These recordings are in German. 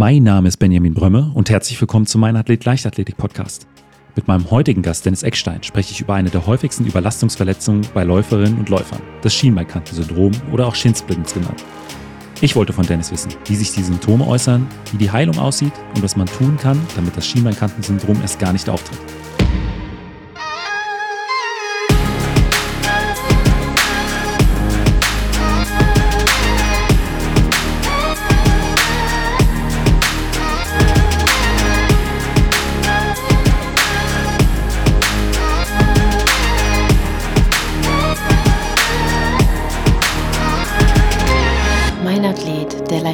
Mein Name ist Benjamin Brömme und herzlich willkommen zu meinem Athlet Leichtathletik Podcast. Mit meinem heutigen Gast Dennis Eckstein spreche ich über eine der häufigsten Überlastungsverletzungen bei Läuferinnen und Läufern, das Schienbeinkantensyndrom oder auch Shinsplints genannt. Ich wollte von Dennis wissen, wie sich die Symptome äußern, wie die Heilung aussieht und was man tun kann, damit das Schienbeinkantensyndrom erst gar nicht auftritt.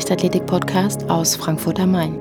Leichtathletik-Podcast aus Frankfurt am Main.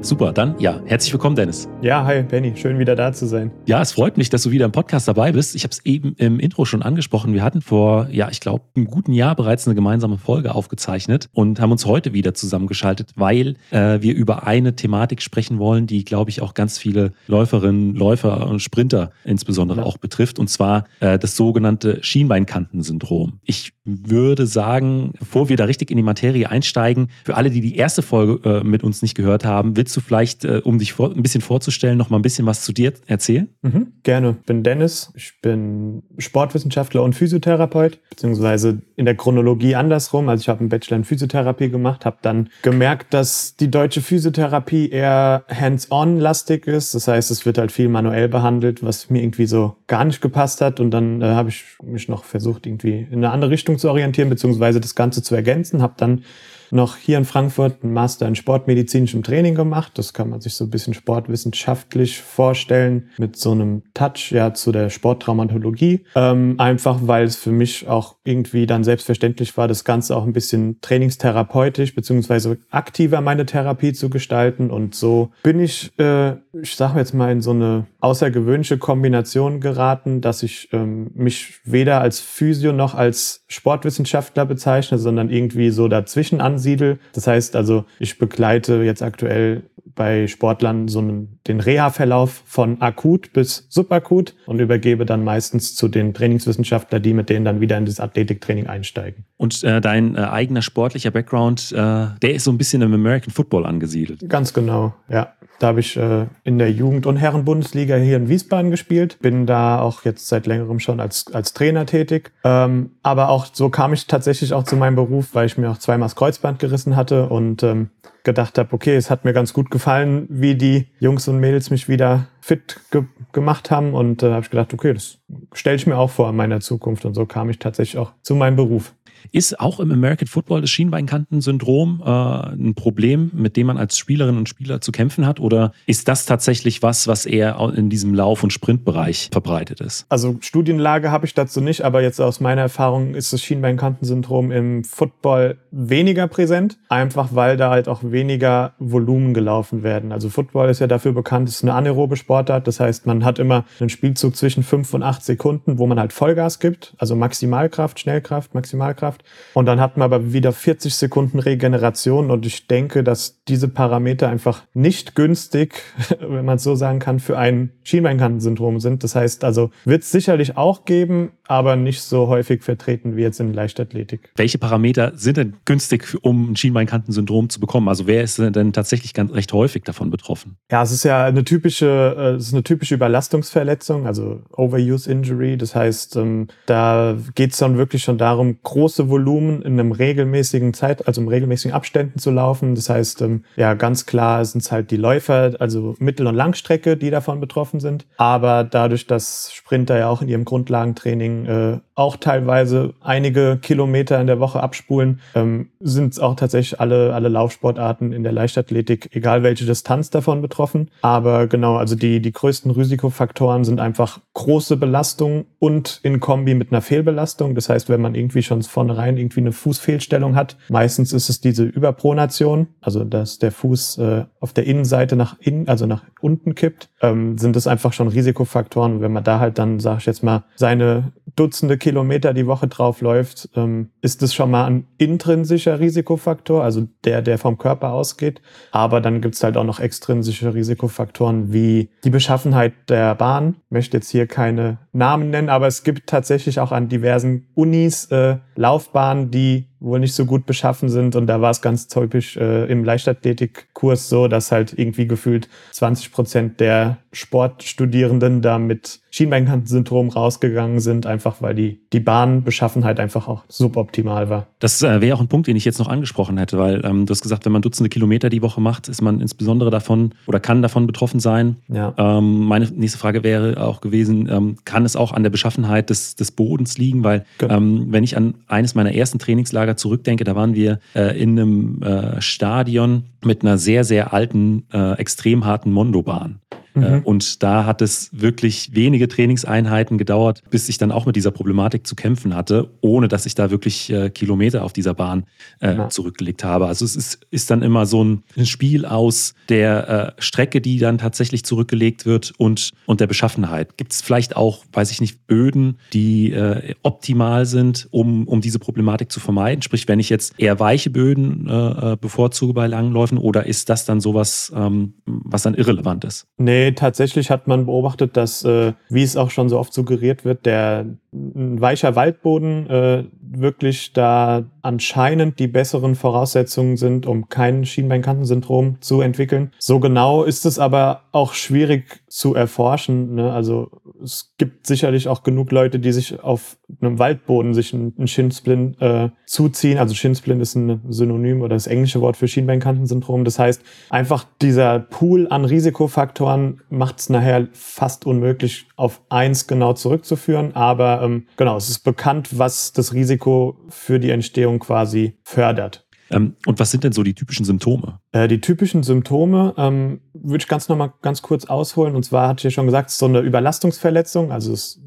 Super, dann ja, herzlich willkommen, Dennis. Ja, hi, Benny, schön wieder da zu sein. Ja, es freut mich, dass du wieder im Podcast dabei bist. Ich habe es eben im Intro schon angesprochen. Wir hatten vor, ja, ich glaube, einem guten Jahr bereits eine gemeinsame Folge aufgezeichnet und haben uns heute wieder zusammengeschaltet, weil äh, wir über eine Thematik sprechen wollen, die, glaube ich, auch ganz viele Läuferinnen, Läufer und Sprinter insbesondere ja. auch betrifft, und zwar äh, das sogenannte Schienbeinkantensyndrom. Ich würde sagen, bevor wir da richtig in die Materie einsteigen, für alle, die die erste Folge äh, mit uns nicht gehört haben, willst du vielleicht, äh, um dich vor, ein bisschen vorzustellen, noch mal ein bisschen was zu dir erzählen? Mhm, gerne. Ich bin Dennis, ich bin Sportwissenschaftler und Physiotherapeut, beziehungsweise in der Chronologie andersrum. Also ich habe einen Bachelor in Physiotherapie gemacht, habe dann gemerkt, dass die deutsche Physiotherapie eher hands-on-lastig ist. Das heißt, es wird halt viel manuell behandelt, was mir irgendwie so gar nicht gepasst hat. Und dann äh, habe ich mich noch versucht, irgendwie in eine andere Richtung zu orientieren, beziehungsweise das Ganze zu ergänzen. Habe dann noch hier in Frankfurt einen Master in sportmedizinischem Training gemacht. Das kann man sich so ein bisschen sportwissenschaftlich vorstellen, mit so einem Touch ja zu der Sporttraumatologie. Ähm, einfach weil es für mich auch irgendwie dann selbstverständlich war, das Ganze auch ein bisschen trainingstherapeutisch beziehungsweise aktiver meine Therapie zu gestalten. Und so bin ich, äh, ich sage jetzt mal, in so eine außergewöhnliche Kombination geraten, dass ich ähm, mich weder als Physio noch als Sportwissenschaftler bezeichne, sondern irgendwie so dazwischen an ansiedel. Das heißt also, ich begleite jetzt aktuell bei Sportlern so einen, den Reha-Verlauf von akut bis subakut und übergebe dann meistens zu den Trainingswissenschaftlern, die mit denen dann wieder in das Athletiktraining einsteigen. Und äh, dein äh, eigener sportlicher Background, äh, der ist so ein bisschen im American Football angesiedelt. Ganz genau, ja. Da habe ich äh, in der Jugend- und Herrenbundesliga hier in Wiesbaden gespielt. Bin da auch jetzt seit längerem schon als, als Trainer tätig. Ähm, aber auch so kam ich tatsächlich auch zu meinem Beruf, weil ich mir auch zweimal das Kreuzband gerissen hatte und ähm, gedacht habe, okay, es hat mir ganz gut gefallen, wie die Jungs und Mädels mich wieder fit ge gemacht haben. Und äh, habe ich gedacht, okay, das stelle ich mir auch vor in meiner Zukunft. Und so kam ich tatsächlich auch zu meinem Beruf. Ist auch im American Football das Schienbeinkantensyndrom äh, ein Problem, mit dem man als Spielerin und Spieler zu kämpfen hat? Oder ist das tatsächlich was, was eher in diesem Lauf- und Sprintbereich verbreitet ist? Also Studienlage habe ich dazu nicht, aber jetzt aus meiner Erfahrung ist das Schienbeinkantensyndrom im Football weniger präsent, einfach weil da halt auch weniger Volumen gelaufen werden. Also Football ist ja dafür bekannt, es ist eine anaerobe Sportart. Das heißt, man hat immer einen Spielzug zwischen fünf und acht Sekunden, wo man halt Vollgas gibt, also Maximalkraft, Schnellkraft, Maximalkraft geschafft. Und dann hatten wir aber wieder 40 Sekunden Regeneration. Und ich denke, dass diese Parameter einfach nicht günstig, wenn man es so sagen kann, für ein Schienbeinkantensyndrom sind. Das heißt also, wird es sicherlich auch geben, aber nicht so häufig vertreten wie jetzt in Leichtathletik. Welche Parameter sind denn günstig, um ein Schienbeinkantensyndrom zu bekommen? Also wer ist denn tatsächlich ganz recht häufig davon betroffen? Ja, es ist ja eine typische, äh, es ist eine typische Überlastungsverletzung, also Overuse Injury. Das heißt, ähm, da geht es dann wirklich schon darum, große Volumen in einem regelmäßigen Zeit, also in regelmäßigen Abständen zu laufen. Das heißt, ähm, ja, ganz klar sind es halt die Läufer, also Mittel- und Langstrecke, die davon betroffen sind. Aber dadurch, dass Sprinter ja auch in ihrem Grundlagentraining äh, auch teilweise einige Kilometer in der Woche abspulen, ähm, sind auch tatsächlich alle, alle Laufsportarten in der Leichtathletik, egal welche Distanz davon betroffen. Aber genau, also die, die größten Risikofaktoren sind einfach große Belastung und in Kombi mit einer Fehlbelastung. Das heißt, wenn man irgendwie schon vornherein irgendwie eine Fußfehlstellung hat, meistens ist es diese Überpronation, also dass der Fuß äh, auf der Innenseite nach innen, also nach unten kippt, ähm, sind es einfach schon Risikofaktoren. Und wenn man da halt dann, sag ich jetzt mal, seine Dutzende Kilometer die Woche drauf läuft, ähm, ist das schon mal ein intrinsischer Risikofaktor, also der, der vom Körper ausgeht. Aber dann gibt's halt auch noch extrinsische Risikofaktoren wie die Beschaffenheit der Bahn. Ich möchte jetzt hier keine Namen nennen, aber es gibt tatsächlich auch an diversen Unis äh, Laufbahnen, die wohl nicht so gut beschaffen sind. Und da war es ganz typisch äh, im Leichtathletikkurs so, dass halt irgendwie gefühlt 20 Prozent der Sportstudierenden da mit Schienbeinkantensyndrom rausgegangen sind, einfach weil die, die Bahnbeschaffenheit einfach auch suboptimal war. Das äh, wäre auch ein Punkt, den ich jetzt noch angesprochen hätte, weil ähm, du hast gesagt, wenn man Dutzende Kilometer die Woche macht, ist man insbesondere davon oder kann davon betroffen sein. Ja. Ähm, meine nächste Frage wäre auch gewesen, ähm, kann es auch an der Beschaffenheit des, des Bodens liegen? Weil genau. ähm, wenn ich an eines meiner ersten Trainingslager zurückdenke, da waren wir äh, in einem äh, Stadion mit einer sehr, sehr alten, äh, extrem harten Mondobahn. Äh, mhm. Und da hat es wirklich wenige Trainingseinheiten gedauert, bis ich dann auch mit dieser Problematik zu kämpfen hatte, ohne dass ich da wirklich äh, Kilometer auf dieser Bahn äh, ja. zurückgelegt habe. Also es ist, ist dann immer so ein, Spiel aus der äh, Strecke, die dann tatsächlich zurückgelegt wird und, und der Beschaffenheit. Gibt es vielleicht auch, weiß ich nicht, Böden, die äh, optimal sind, um, um diese Problematik zu vermeiden? Sprich, wenn ich jetzt eher weiche Böden äh, bevorzuge bei Langläufen oder ist das dann sowas, ähm, was dann irrelevant ist? Nee, tatsächlich hat man beobachtet, dass, äh, wie es auch schon so oft suggeriert wird, der ein weicher Waldboden äh, wirklich da anscheinend die besseren Voraussetzungen sind, um kein Schienbeinkantensyndrom zu entwickeln. So genau ist es aber auch schwierig zu erforschen. Ne? Also es gibt sicherlich auch genug Leute, die sich auf einem Waldboden sich einen Shinsplint äh, zuziehen. Also Shinsplint ist ein Synonym oder das englische Wort für Schienbeinkantensyndrom. Das heißt, einfach dieser Pool an Risikofaktoren macht es nachher fast unmöglich, auf eins genau zurückzuführen. Aber ähm, genau, es ist bekannt, was das Risiko für die Entstehung quasi fördert. Ähm, und was sind denn so die typischen Symptome? Äh, die typischen Symptome ähm, würde ich ganz nochmal ganz kurz ausholen. Und zwar hatte ich ja schon gesagt, es ist so eine Überlastungsverletzung, also es ist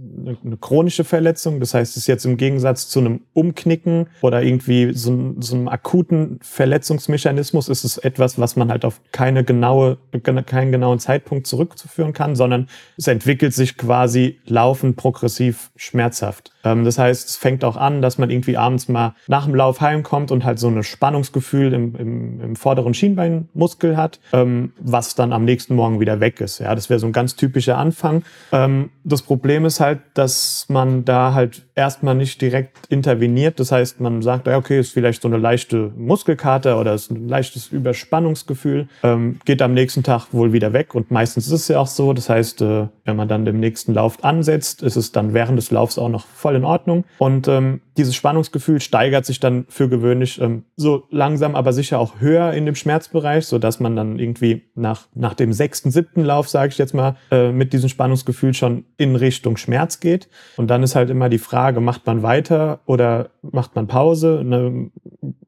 eine, chronische Verletzung. Das heißt, es ist jetzt im Gegensatz zu einem Umknicken oder irgendwie so, so einem akuten Verletzungsmechanismus ist es etwas, was man halt auf keine genaue, keinen genauen Zeitpunkt zurückzuführen kann, sondern es entwickelt sich quasi laufend progressiv schmerzhaft. Ähm, das heißt, es fängt auch an, dass man irgendwie abends mal nach dem Lauf heimkommt und halt so ein Spannungsgefühl im, im, im vorderen Schienbeinmuskel hat, ähm, was dann am nächsten Morgen wieder weg ist. Ja, das wäre so ein ganz typischer Anfang. Ähm, das Problem ist halt, dass man da halt erstmal nicht direkt interveniert. Das heißt, man sagt, okay, ist vielleicht so eine leichte Muskelkater oder ist ein leichtes Überspannungsgefühl, geht am nächsten Tag wohl wieder weg und meistens ist es ja auch so. Das heißt, äh, wenn man dann den nächsten Lauf ansetzt, ist es dann während des Laufs auch noch voll in Ordnung. Und ähm, dieses Spannungsgefühl steigert sich dann für gewöhnlich ähm, so langsam, aber sicher auch höher in dem Schmerzbereich, so dass man dann irgendwie nach, nach dem sechsten, siebten Lauf, sage ich jetzt mal, äh, mit diesem Spannungsgefühl schon in Richtung Schmerz geht. Und dann ist halt immer die Frage, macht man weiter oder macht man Pause? Ne?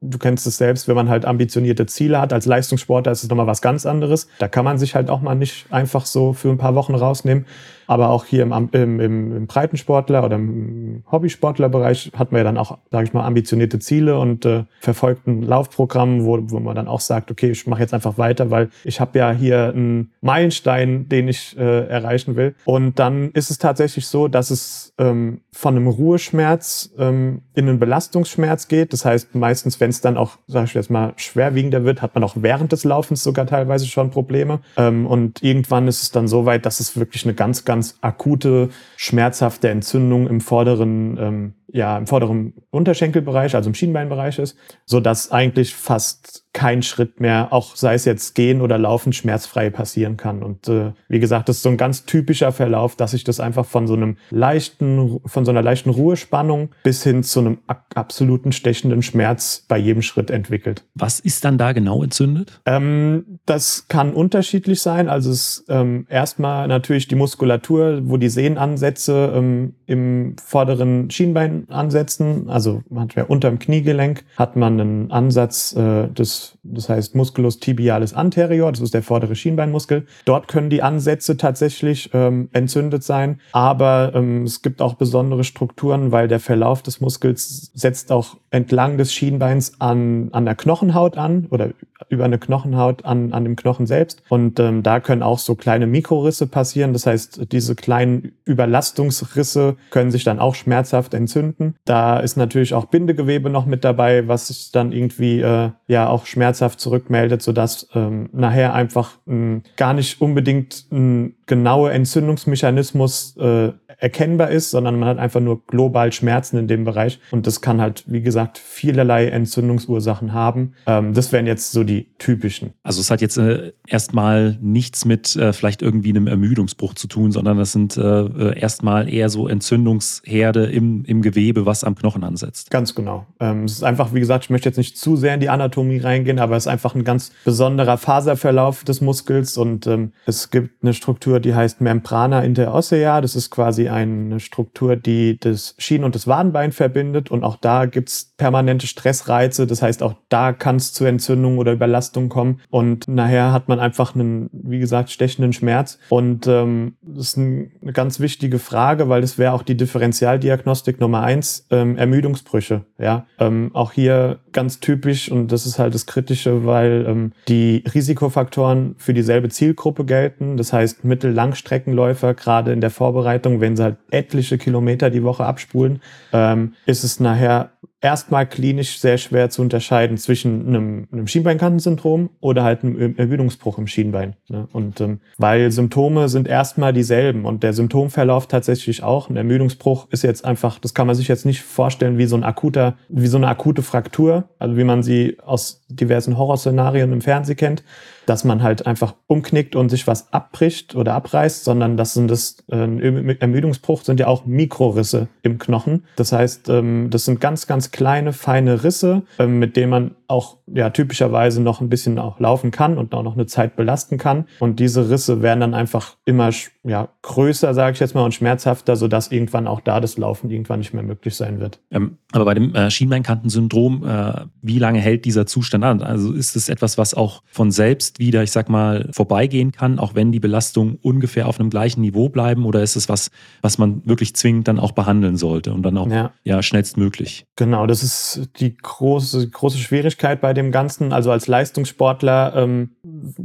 Du kennst es selbst, wenn man halt ambitionierte Ziele hat. Als Leistungssportler ist es nochmal was ganz anderes. Da kann man sich halt auch mal nicht einfach so für ein paar Wochen rausnehmen. Aber auch hier im, im, im Breitensportler oder im Hobbysportlerbereich hat man ja dann auch, sage ich mal, ambitionierte Ziele und äh, verfolgt ein Laufprogramm, wo, wo man dann auch sagt, okay, ich mache jetzt einfach weiter, weil ich habe ja hier einen Meilenstein, den ich äh, erreichen will. Und dann ist es tatsächlich so, dass es ähm, von einem Ruheschmerz ähm, in einen Belastungsschmerz geht. Das heißt, meistens, wenn es dann auch, sag ich jetzt mal, schwerwiegender wird, hat man auch während des Laufens sogar teilweise schon Probleme. Ähm, und irgendwann ist es dann so weit, dass es wirklich eine ganz, ganz akute, schmerzhafte Entzündung im vorderen ähm, ja im vorderen Unterschenkelbereich, also im Schienbeinbereich ist, so dass eigentlich fast kein Schritt mehr, auch sei es jetzt gehen oder laufen, schmerzfrei passieren kann. Und äh, wie gesagt, das ist so ein ganz typischer Verlauf, dass sich das einfach von so einem leichten, von so einer leichten Ruhespannung bis hin zu einem absoluten stechenden Schmerz bei jedem Schritt entwickelt. Was ist dann da genau entzündet? Ähm, das kann unterschiedlich sein. Also es ähm, erstmal natürlich die Muskulatur, wo die Sehnenansätze ähm, im vorderen Schienbein ansetzen. Also man hat ja unter dem Kniegelenk hat man einen Ansatz äh, des, das heißt Musculus tibialis anterior, das ist der vordere Schienbeinmuskel. Dort können die Ansätze tatsächlich ähm, entzündet sein, aber ähm, es gibt auch besondere Strukturen, weil der Verlauf des Muskels setzt auch entlang des Schienbeins an, an der Knochenhaut an oder über eine Knochenhaut an, an dem Knochen selbst. Und ähm, da können auch so kleine Mikrorisse passieren. Das heißt, diese kleinen Überlastungsrisse können sich dann auch schmerzhaft entzünden. Da ist natürlich auch Bindegewebe noch mit dabei, was sich dann irgendwie äh, ja auch schmerzhaft zurückmeldet, sodass ähm, nachher einfach ähm, gar nicht unbedingt ein genauer Entzündungsmechanismus äh, erkennbar ist, sondern man hat einfach nur global Schmerzen in dem Bereich. Und das kann halt, wie gesagt, vielerlei Entzündungsursachen haben. Ähm, das wären jetzt so die typischen. Also es hat jetzt äh, erstmal nichts mit äh, vielleicht irgendwie einem Ermüdungsbruch zu tun, sondern das sind äh, äh erstmal eher so Entzündungsherde im, im Gewebe, was am Knochen ansetzt. Ganz genau. Ähm, es ist einfach, wie gesagt, ich möchte jetzt nicht zu sehr in die Anatomie reingehen, aber es ist einfach ein ganz besonderer Faserverlauf des Muskels und ähm, es gibt eine Struktur, die heißt Membrana interossea. Das ist quasi eine Struktur, die das Schien- und das Wadenbein verbindet. Und auch da gibt's permanente Stressreize. Das heißt, auch da kann es zu Entzündungen oder Überlastungen kommen. Und nachher hat man einfach einen, wie gesagt, stechenden Schmerz. Und ähm, das ist ein, eine ganz wichtige Frage, weil das wäre auch die Differentialdiagnostik Nummer eins, ähm, Ermüdungsbrüche. Ja, ähm, auch hier ganz typisch und das ist halt das Kritische, weil ähm, die Risikofaktoren für dieselbe Zielgruppe gelten. Das heißt, Mittel-Langstreckenläufer, gerade in der Vorbereitung, wenn sie halt etliche Kilometer die Woche abspulen, ähm, ist es nachher erstmal klinisch sehr schwer zu unterscheiden zwischen einem, einem Schienbeinkantensyndrom oder halt einem Ermüdungsbruch im Schienbein. Ne? Und ähm, weil Symptome sind erstmal dieselben und der Symptomverlauf tatsächlich auch. Ein Ermüdungsbruch ist jetzt einfach, das kann man sich jetzt nicht vorstellen wie so ein akuter, wie so eine akute Fraktur, also wie man sie aus diversen Horrorszenarien im Fernsehen kennt, dass man halt einfach umknickt und sich was abbricht oder abreißt, sondern das sind das äh, Ermüdungsbruch sind ja auch Mikrorisse im Knochen. Das heißt, ähm, das sind ganz, ganz kleine, feine Risse, ähm, mit denen man auch ja typischerweise noch ein bisschen auch laufen kann und auch noch eine Zeit belasten kann. Und diese Risse werden dann einfach immer ja, größer, sage ich jetzt mal, und schmerzhafter, sodass irgendwann auch da das Laufen irgendwann nicht mehr möglich sein wird. Ähm, aber bei dem äh, Schienbeinkantensyndrom, äh, wie lange hält dieser Zustand an? Also ist es etwas, was auch von selbst wieder, ich sag mal, vorbeigehen kann, auch wenn die Belastungen ungefähr auf einem gleichen Niveau bleiben? Oder ist es was, was man wirklich zwingend dann auch behandeln sollte und dann auch ja, ja schnellstmöglich? Genau, das ist die große, große Schwierigkeit bei dem Ganzen. Also als Leistungssportler ähm,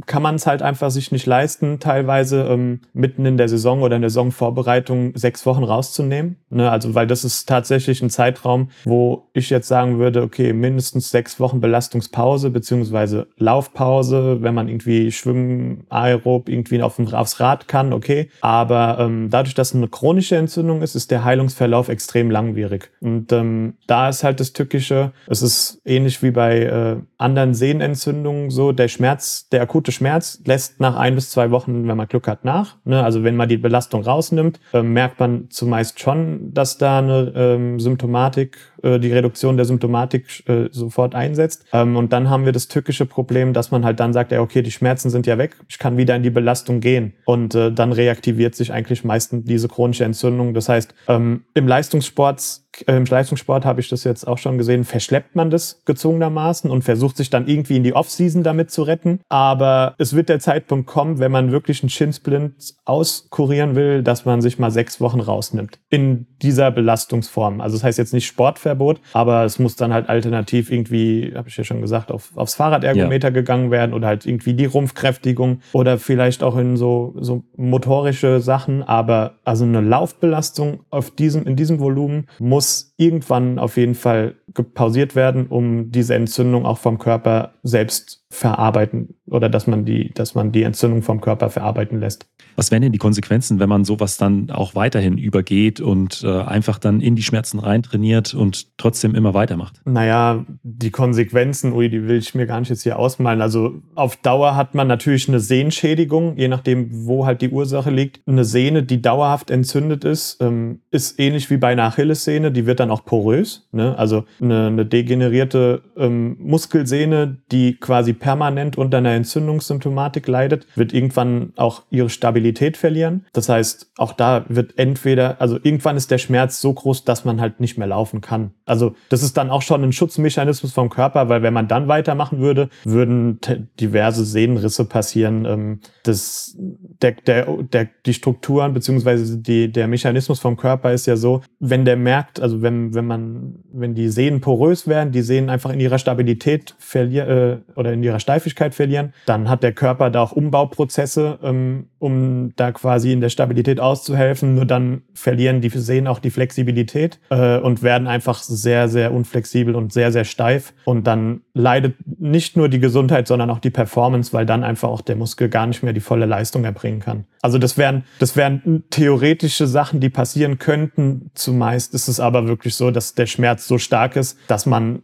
kann man es halt einfach sich nicht leisten, teilweise ähm, mitten in der Saison oder in der Saisonvorbereitung sechs Wochen rauszunehmen. Ne? Also, weil das ist tatsächlich ein Zeitraum, wo ich jetzt sagen würde, okay, mindestens sechs Wochen Belastungspause beziehungsweise Laufpause, wenn man irgendwie schwimmen, aerob irgendwie auf, aufs Rad kann, okay. Aber ähm, dadurch, dass es eine chronische Entzündung ist, ist der Heilungsverlauf extrem langwierig. Und ähm, da ist halt das Tückische, es ist ähnlich wie bei äh, anderen Sehnenentzündungen so, der Schmerz, der akute Schmerz lässt nach ein bis zwei Wochen, wenn man Glück hat, nach. Ne? Also wenn man die Belastung rausnimmt, äh, merkt man zumeist schon, dass da eine ähm, Symptomatik äh, die Reduktion der Symptomatik äh, sofort einsetzt. Ähm, und dann haben wir das tückische Problem, dass man halt dann sagt, ja, okay, die Schmerzen sind ja weg, ich kann wieder in die Belastung gehen. Und äh, dann reaktiviert sich eigentlich meistens diese chronische Entzündung. Das heißt, ähm, im Leistungssport im Leistungssport habe ich das jetzt auch schon gesehen, verschleppt man das gezwungenermaßen und versucht sich dann irgendwie in die Offseason damit zu retten. Aber es wird der Zeitpunkt kommen, wenn man wirklich einen Shinsplint auskurieren will, dass man sich mal sechs Wochen rausnimmt. In dieser Belastungsform. Also das heißt jetzt nicht Sportverbot, aber es muss dann halt alternativ irgendwie, habe ich ja schon gesagt, auf, aufs Fahrradergometer ja. gegangen werden oder halt irgendwie die Rumpfkräftigung oder vielleicht auch in so, so motorische Sachen. Aber also eine Laufbelastung auf diesem, in diesem Volumen muss irgendwann auf jeden Fall pausiert werden, um diese Entzündung auch vom Körper selbst verarbeiten oder dass man die, dass man die Entzündung vom Körper verarbeiten lässt. Was wären denn die Konsequenzen, wenn man sowas dann auch weiterhin übergeht und äh, einfach dann in die Schmerzen reintrainiert und trotzdem immer weitermacht? Naja, die Konsequenzen, ui, die will ich mir gar nicht jetzt hier ausmalen. Also auf Dauer hat man natürlich eine Sehnenschädigung, je nachdem, wo halt die Ursache liegt. Eine Sehne, die dauerhaft entzündet ist, ähm, ist ähnlich wie bei einer Achillessehne, die wird dann auch porös. Ne? Also eine, eine degenerierte ähm, Muskelsehne, die quasi permanent unter einer Entzündungssymptomatik leidet, wird irgendwann auch ihre Stabilität verlieren. Das heißt, auch da wird entweder, also irgendwann ist der Schmerz so groß, dass man halt nicht mehr laufen kann. Also das ist dann auch schon ein Schutzmechanismus vom Körper, weil wenn man dann weitermachen würde, würden diverse Sehnenrisse passieren. Ähm, das, der, der, der, die Strukturen beziehungsweise der Mechanismus vom Körper ist ja so, wenn der merkt, also wenn, wenn man, wenn die Sehne Sehnen porös werden, die Sehnen einfach in ihrer Stabilität verlieren äh, oder in ihrer Steifigkeit verlieren. Dann hat der Körper da auch Umbauprozesse, ähm, um da quasi in der Stabilität auszuhelfen. Nur dann verlieren die Sehnen auch die Flexibilität äh, und werden einfach sehr, sehr unflexibel und sehr, sehr steif. Und dann leidet nicht nur die Gesundheit, sondern auch die Performance, weil dann einfach auch der Muskel gar nicht mehr die volle Leistung erbringen kann. Also das wären, das wären theoretische Sachen, die passieren könnten. Zumeist ist es aber wirklich so, dass der Schmerz so stark ist, dass man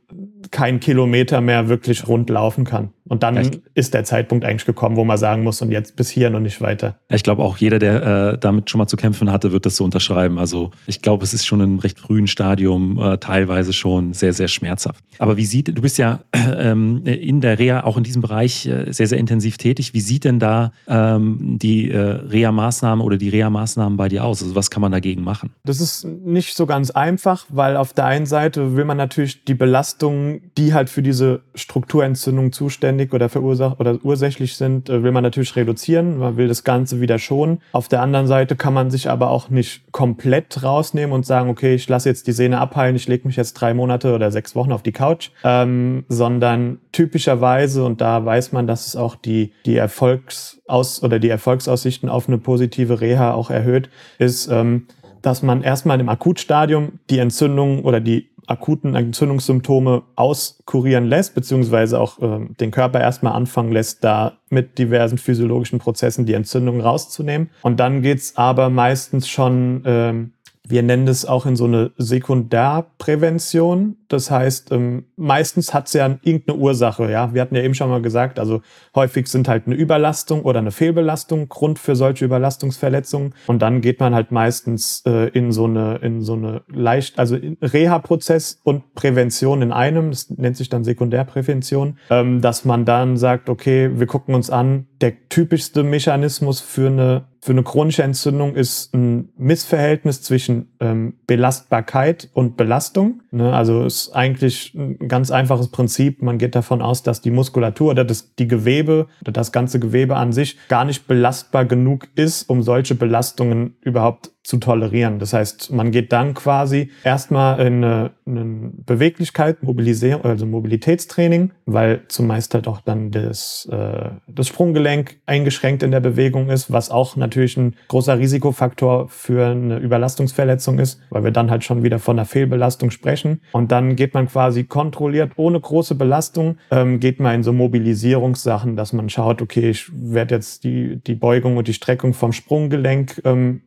keinen Kilometer mehr wirklich rund laufen kann. Und dann Echt? ist der Zeitpunkt eigentlich gekommen, wo man sagen muss, und jetzt bis hier und nicht weiter. Ich glaube auch jeder, der äh, damit schon mal zu kämpfen hatte, wird das so unterschreiben. Also ich glaube, es ist schon im recht frühen Stadium äh, teilweise schon sehr, sehr schmerzhaft. Aber wie sieht, du bist ja äh, in der Reha auch in diesem Bereich äh, sehr, sehr intensiv tätig. Wie sieht denn da ähm, die äh, Reha-Maßnahme oder die Reha-Maßnahmen bei dir aus? Also was kann man dagegen machen? Das ist nicht so ganz einfach, weil auf der einen Seite will man natürlich die Belastung, die halt für diese Strukturentzündung zuständig oder verursacht oder ursächlich sind, äh, will man natürlich reduzieren. Man will das Ganze wieder schonen. Auf der anderen Seite kann man sich aber auch nicht komplett rausnehmen und sagen, okay, ich lasse jetzt die Sehne abheilen, ich lege mich jetzt drei Monate oder sechs Wochen auf die Couch, ähm, sondern typischerweise, und da weiß man, dass es auch die, die Erfolgsaus oder die Erfolgsaussichten auf eine positive Reha auch erhöht, ist, ähm, dass man erstmal im Akutstadium die Entzündung oder die akuten Entzündungssymptome auskurieren lässt, beziehungsweise auch äh, den Körper erstmal anfangen lässt, da mit diversen physiologischen Prozessen die Entzündung rauszunehmen. Und dann geht's aber meistens schon ähm, wir nennen das auch in so eine Sekundärprävention. Das heißt, ähm, meistens hat es ja irgendeine Ursache. Ja, wir hatten ja eben schon mal gesagt, also häufig sind halt eine Überlastung oder eine Fehlbelastung Grund für solche Überlastungsverletzungen. Und dann geht man halt meistens äh, in so eine in so eine leicht, also Reha-Prozess und Prävention in einem. Das nennt sich dann Sekundärprävention, ähm, dass man dann sagt, okay, wir gucken uns an, der typischste Mechanismus für eine für eine chronische Entzündung ist ein Missverhältnis zwischen ähm, Belastbarkeit und Belastung. Ne? Also ist eigentlich ein ganz einfaches Prinzip. Man geht davon aus, dass die Muskulatur oder das, die Gewebe oder das ganze Gewebe an sich gar nicht belastbar genug ist, um solche Belastungen überhaupt zu tolerieren. Das heißt, man geht dann quasi erstmal in eine, eine Beweglichkeit, Mobilisierung, also Mobilitätstraining, weil zumeist halt auch dann das, äh, das Sprunggelenk eingeschränkt in der Bewegung ist, was auch natürlich ein großer Risikofaktor für eine Überlastungsverletzung ist, weil wir dann halt schon wieder von einer Fehlbelastung sprechen. Und dann geht man quasi kontrolliert, ohne große Belastung, ähm, geht man in so Mobilisierungssachen, dass man schaut, okay, ich werde jetzt die, die Beugung und die Streckung vom Sprunggelenk ähm,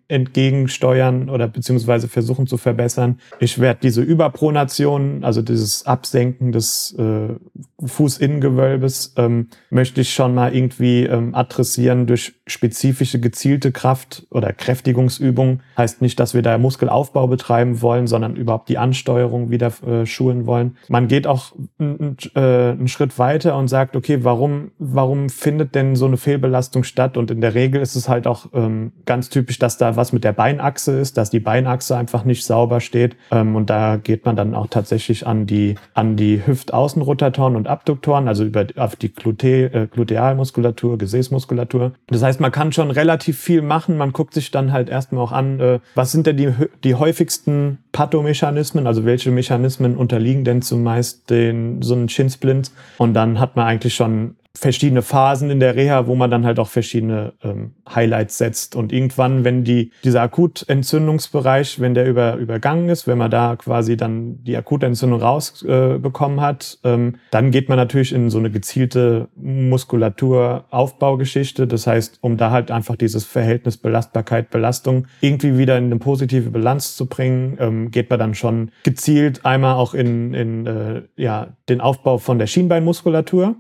entgegensteuern oder beziehungsweise versuchen zu verbessern. Ich werde diese Überpronation, also dieses Absenken des äh, Fußinnengewölbes, ähm, möchte ich schon mal irgendwie ähm, adressieren durch spezifische gezielte Kraft- oder Kräftigungsübungen. Heißt nicht, dass wir da Muskelaufbau betreiben wollen, sondern überhaupt die Ansteuerung wieder äh, schulen wollen. Man geht auch äh, einen Schritt weiter und sagt, okay, warum, warum findet denn so eine Fehlbelastung statt? Und in der Regel ist es halt auch ähm, ganz typisch, dass da was mit der Beinachse ist, dass die Beinachse einfach nicht sauber steht. Ähm, und da geht man dann auch tatsächlich an die, an die Hüftaußenrotatoren und Abduktoren, also über, auf die Glute, äh, Glutealmuskulatur, Gesäßmuskulatur. Das heißt, man kann schon relativ viel machen. Man guckt sich dann halt erstmal auch an, äh, was sind denn die, die häufigsten Pathomechanismen, also welche Mechanismen unterliegen denn zumeist den, so einen Shinsplint? Und dann hat man eigentlich schon verschiedene Phasen in der Reha, wo man dann halt auch verschiedene ähm, Highlights setzt. Und irgendwann, wenn die, dieser Akutentzündungsbereich, wenn der über, übergangen ist, wenn man da quasi dann die Akutentzündung rausbekommen äh, hat, ähm, dann geht man natürlich in so eine gezielte Muskulaturaufbaugeschichte. Das heißt, um da halt einfach dieses Verhältnis Belastbarkeit, Belastung irgendwie wieder in eine positive Bilanz zu bringen, ähm, geht man dann schon gezielt einmal auch in, in äh, ja, den Aufbau von der Schienbeinmuskulatur.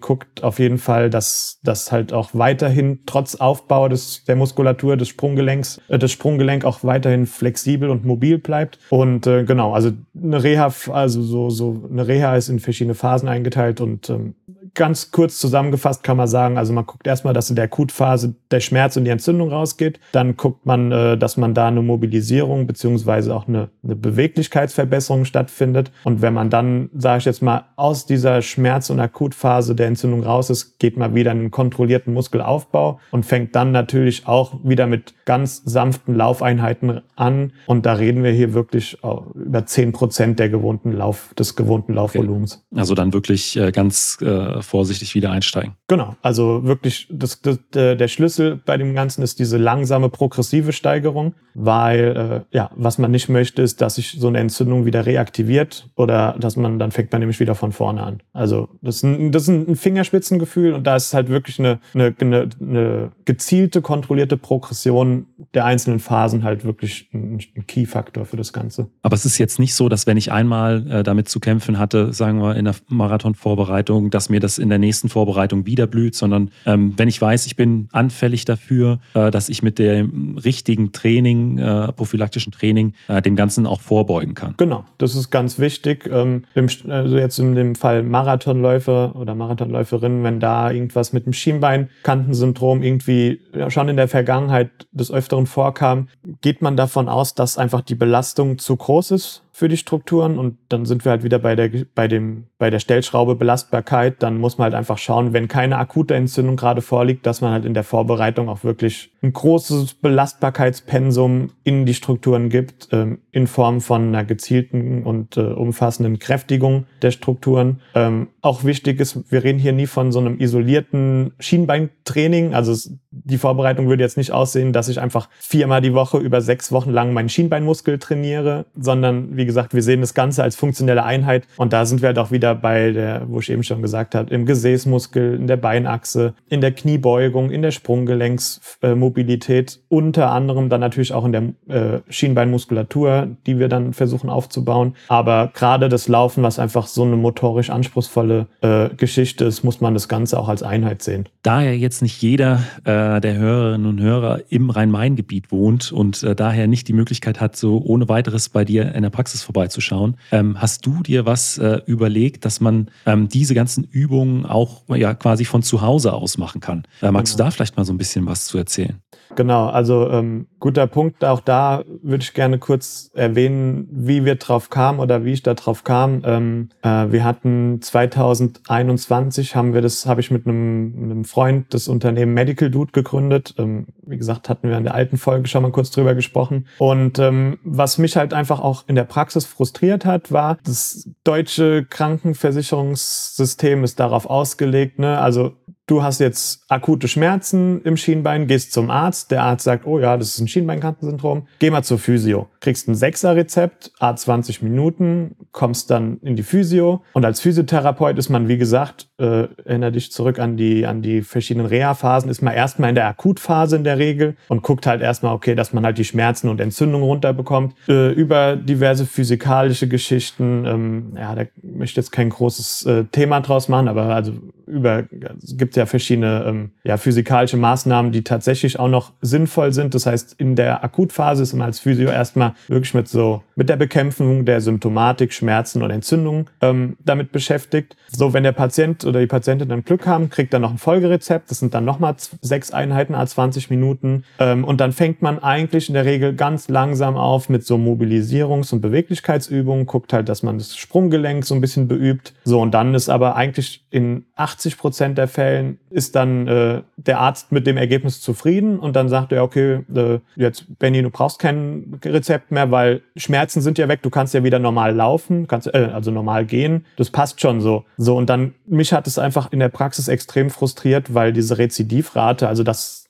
Guckt auf jeden Fall, dass das halt auch weiterhin trotz Aufbau des, der Muskulatur des Sprunggelenks, äh, das Sprunggelenk auch weiterhin flexibel und mobil bleibt. Und äh, genau, also eine Reha, also so, so eine Reha ist in verschiedene Phasen eingeteilt und ähm, ganz kurz zusammengefasst kann man sagen, also man guckt erstmal, dass in der Akutphase der Schmerz und die Entzündung rausgeht. Dann guckt man, äh, dass man da eine Mobilisierung beziehungsweise auch eine, eine Beweglichkeitsverbesserung stattfindet. Und wenn man dann, sage ich jetzt mal, aus dieser Schmerz- und Akutphase der Entzündung raus ist, geht man wieder in einen kontrollierten Muskelaufbau und fängt dann natürlich auch wieder mit ganz sanften Laufeinheiten an. Und da reden wir hier wirklich über zehn Prozent der gewohnten Lauf, des gewohnten Laufvolumens. Okay. Also dann wirklich äh, ganz äh, vorsichtig wieder einsteigen. Genau, also wirklich das, das, der Schlüssel bei dem Ganzen ist diese langsame progressive Steigerung, weil äh, ja, was man nicht möchte, ist, dass sich so eine Entzündung wieder reaktiviert oder dass man dann fängt man nämlich wieder von vorne an. Also das ist ein, das ist ein Fingerspitzengefühl und da ist halt wirklich eine, eine, eine, eine gezielte, kontrollierte Progression der einzelnen Phasen halt wirklich ein, ein Key-Faktor für das Ganze. Aber es ist jetzt nicht so, dass wenn ich einmal äh, damit zu kämpfen hatte, sagen wir in der Marathonvorbereitung, dass mir das in der nächsten Vorbereitung wieder blüht, sondern ähm, wenn ich weiß, ich bin anfällig dafür, äh, dass ich mit dem richtigen Training, äh, prophylaktischen Training, äh, dem Ganzen auch vorbeugen kann. Genau, das ist ganz wichtig. Ähm, also jetzt in dem Fall Marathonläufer oder Marathonläuferinnen, wenn da irgendwas mit dem Schienbeinkantensyndrom irgendwie ja, schon in der Vergangenheit des Öfteren vorkam, geht man davon aus, dass einfach die Belastung zu groß ist für die Strukturen und dann sind wir halt wieder bei der, bei dem, bei der Stellschraube Belastbarkeit. Dann muss man halt einfach schauen, wenn keine akute Entzündung gerade vorliegt, dass man halt in der Vorbereitung auch wirklich ein großes Belastbarkeitspensum in die Strukturen gibt, ähm, in Form von einer gezielten und äh, umfassenden Kräftigung der Strukturen. Ähm, auch wichtig ist, wir reden hier nie von so einem isolierten Schienbeintraining. Also es, die Vorbereitung würde jetzt nicht aussehen, dass ich einfach viermal die Woche über sechs Wochen lang meinen Schienbeinmuskel trainiere, sondern wie wie gesagt, wir sehen das Ganze als funktionelle Einheit. Und da sind wir halt auch wieder bei der, wo ich eben schon gesagt habe, im Gesäßmuskel, in der Beinachse, in der Kniebeugung, in der Sprunggelenksmobilität, unter anderem dann natürlich auch in der äh, Schienbeinmuskulatur, die wir dann versuchen aufzubauen. Aber gerade das Laufen, was einfach so eine motorisch anspruchsvolle äh, Geschichte ist, muss man das Ganze auch als Einheit sehen. Da ja jetzt nicht jeder äh, der Hörerinnen und Hörer im Rhein-Main-Gebiet wohnt und äh, daher nicht die Möglichkeit hat, so ohne weiteres bei dir in der Praxis Praxis vorbeizuschauen. Ähm, hast du dir was äh, überlegt, dass man ähm, diese ganzen Übungen auch ja quasi von zu Hause aus machen kann? Äh, magst genau. du da vielleicht mal so ein bisschen was zu erzählen? Genau, also ähm, guter Punkt. Auch da würde ich gerne kurz erwähnen, wie wir drauf kamen oder wie ich da drauf kam. Ähm, äh, wir hatten 2021 haben wir das, habe ich mit einem, einem, Freund das Unternehmen Medical Dude gegründet. Ähm, wie gesagt, hatten wir in der alten Folge schon mal kurz drüber gesprochen. Und ähm, was mich halt einfach auch in der Praxis frustriert hat, war, das deutsche Krankenversicherungssystem ist darauf ausgelegt, ne, also du hast jetzt akute Schmerzen im Schienbein, gehst zum Arzt, der Arzt sagt, oh ja, das ist ein Schienbeinkantensyndrom, geh mal zur Physio. Kriegst ein Sechser-Rezept, A20 Minuten, kommst dann in die Physio. Und als Physiotherapeut ist man, wie gesagt, äh, erinnere dich zurück an die, an die verschiedenen Reha-Phasen, ist man erstmal in der Akutphase in der Regel und guckt halt erstmal, okay, dass man halt die Schmerzen und Entzündungen runterbekommt, äh, über diverse physikalische Geschichten, ähm, ja, da möchte ich jetzt kein großes äh, Thema draus machen, aber also über, es gibt ja verschiedene ähm, ja, physikalische Maßnahmen, die tatsächlich auch noch sinnvoll sind. Das heißt, in der Akutphase ist man als Physio erstmal wirklich mit so, mit der Bekämpfung der Symptomatik, Schmerzen und Entzündungen ähm, damit beschäftigt. So, wenn der Patient oder die Patientin dann Glück haben, kriegt er noch ein Folgerezept. Das sind dann nochmal sechs Einheiten a 20 Minuten. Ähm, und dann fängt man eigentlich in der Regel ganz langsam auf mit so Mobilisierungs- und Beweglichkeitsübungen, guckt halt, dass man das Sprunggelenk so ein bisschen beübt. So, und dann ist aber eigentlich in 80 Prozent der Fällen ist dann äh, der Arzt mit dem Ergebnis zufrieden und dann sagt er, okay, äh, jetzt Benny, du brauchst kein Rezept mehr, weil Schmerzen sind ja weg, du kannst ja wieder normal laufen, kannst äh, also normal gehen, das passt schon so. So und dann mich hat es einfach in der Praxis extrem frustriert, weil diese Rezidivrate, also das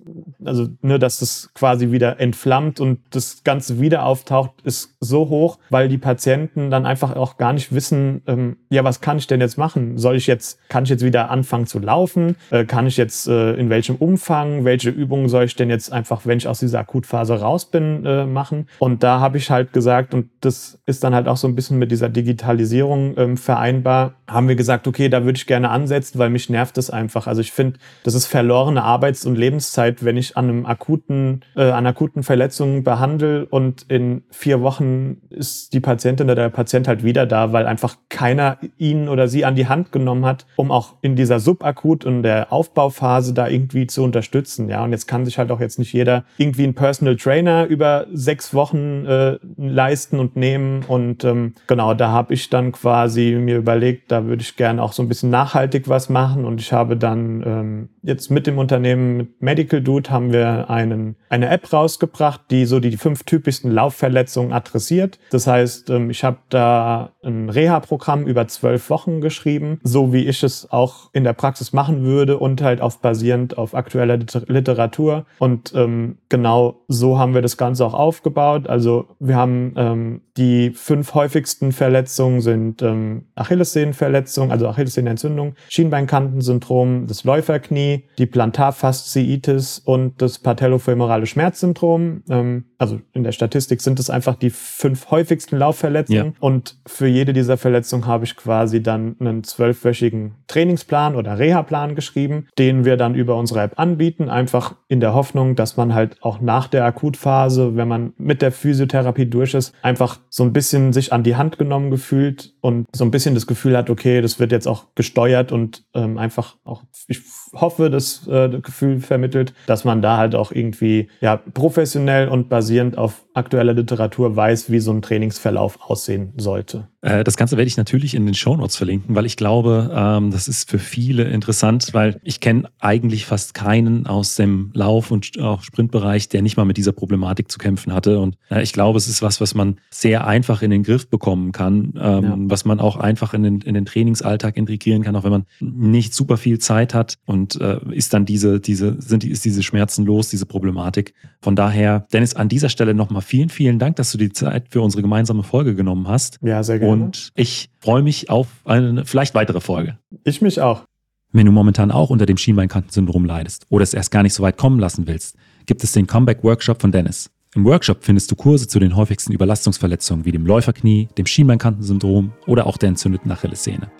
also ne, dass es quasi wieder entflammt und das Ganze wieder auftaucht, ist so hoch, weil die Patienten dann einfach auch gar nicht wissen, ähm, ja, was kann ich denn jetzt machen? Soll ich jetzt, kann ich jetzt wieder anfangen zu laufen? Äh, kann ich jetzt äh, in welchem Umfang? Welche Übungen soll ich denn jetzt einfach, wenn ich aus dieser Akutphase raus bin, äh, machen? Und da habe ich halt gesagt, und das ist dann halt auch so ein bisschen mit dieser Digitalisierung ähm, vereinbar, haben wir gesagt, okay, da würde ich gerne ansetzen, weil mich nervt das einfach. Also ich finde, das ist verlorene Arbeits- und Lebenszeit Zeit, wenn ich an einem akuten, äh, an akuten Verletzungen behandle und in vier Wochen ist die Patientin oder der Patient halt wieder da, weil einfach keiner ihn oder sie an die Hand genommen hat, um auch in dieser Subakut und der Aufbauphase da irgendwie zu unterstützen. Ja, und jetzt kann sich halt auch jetzt nicht jeder irgendwie einen Personal Trainer über sechs Wochen äh, leisten und nehmen. Und ähm, genau, da habe ich dann quasi mir überlegt, da würde ich gerne auch so ein bisschen nachhaltig was machen. Und ich habe dann ähm, jetzt mit dem Unternehmen mit Medical Dude haben wir einen, eine App rausgebracht, die so die fünf typischsten Laufverletzungen adressiert. Das heißt, ähm, ich habe da ein Reha-Programm über zwölf Wochen geschrieben, so wie ich es auch in der Praxis machen würde und halt auf basierend auf aktueller Literatur. Und ähm, genau so haben wir das Ganze auch aufgebaut. Also wir haben ähm, die fünf häufigsten Verletzungen sind ähm, Achillessehnenverletzung, also Achillessehnenentzündung, Schienbeinkantensyndrom, das Läuferknie, die Plantarfasziitis und das patellofemorale Schmerzsyndrom. Ähm, also in der Statistik sind es einfach die fünf häufigsten Laufverletzungen. Ja. Und für jede dieser Verletzungen habe ich quasi dann einen zwölfwöchigen Trainingsplan oder Reha-Plan geschrieben, den wir dann über unsere App anbieten, einfach in der Hoffnung, dass man halt auch nach der Akutphase, wenn man mit der Physiotherapie durch ist, einfach so ein bisschen sich an die Hand genommen gefühlt und so ein bisschen das Gefühl hat, okay, das wird jetzt auch gesteuert und ähm, einfach auch, ich hoffe, das, äh, das Gefühl vermittelt, dass man da halt auch irgendwie ja professionell und basierend auf aktueller Literatur weiß, wie so ein Trainingsverlauf aussehen sollte. Äh, das Ganze werde ich natürlich in den Shownotes verlinken, weil ich glaube, ähm, das ist für viele interessant, weil ich kenne eigentlich fast keinen aus dem Lauf- und auch Sprintbereich, der nicht mal mit dieser Problematik zu kämpfen hatte. Und äh, ich glaube, es ist was, was man sehr einfach in den Griff bekommen kann, ähm, ja. was man auch einfach in den, in den Trainingsalltag integrieren kann, auch wenn man nicht super viel Zeit hat und äh, ist dann diese, diese, sind, ist diese Schmerzen los, diese Problematik. Von daher, Dennis, an dieser Stelle nochmal vielen, vielen Dank, dass du die Zeit für unsere gemeinsame Folge genommen hast. Ja, sehr gerne. Und ich freue mich auf eine vielleicht weitere Folge. Ich mich auch. Wenn du momentan auch unter dem Schienbeinkantensyndrom leidest oder es erst gar nicht so weit kommen lassen willst, gibt es den Comeback-Workshop von Dennis. Im Workshop findest du Kurse zu den häufigsten Überlastungsverletzungen wie dem Läuferknie, dem Schienbeinkantensyndrom oder auch der entzündeten Achillessehne.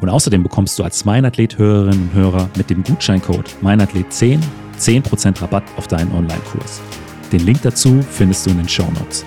Und außerdem bekommst du als Meinathlet-Hörerinnen und Hörer mit dem Gutscheincode Meinathlet10 10% Rabatt auf deinen Online-Kurs. Den Link dazu findest du in den Show Notes.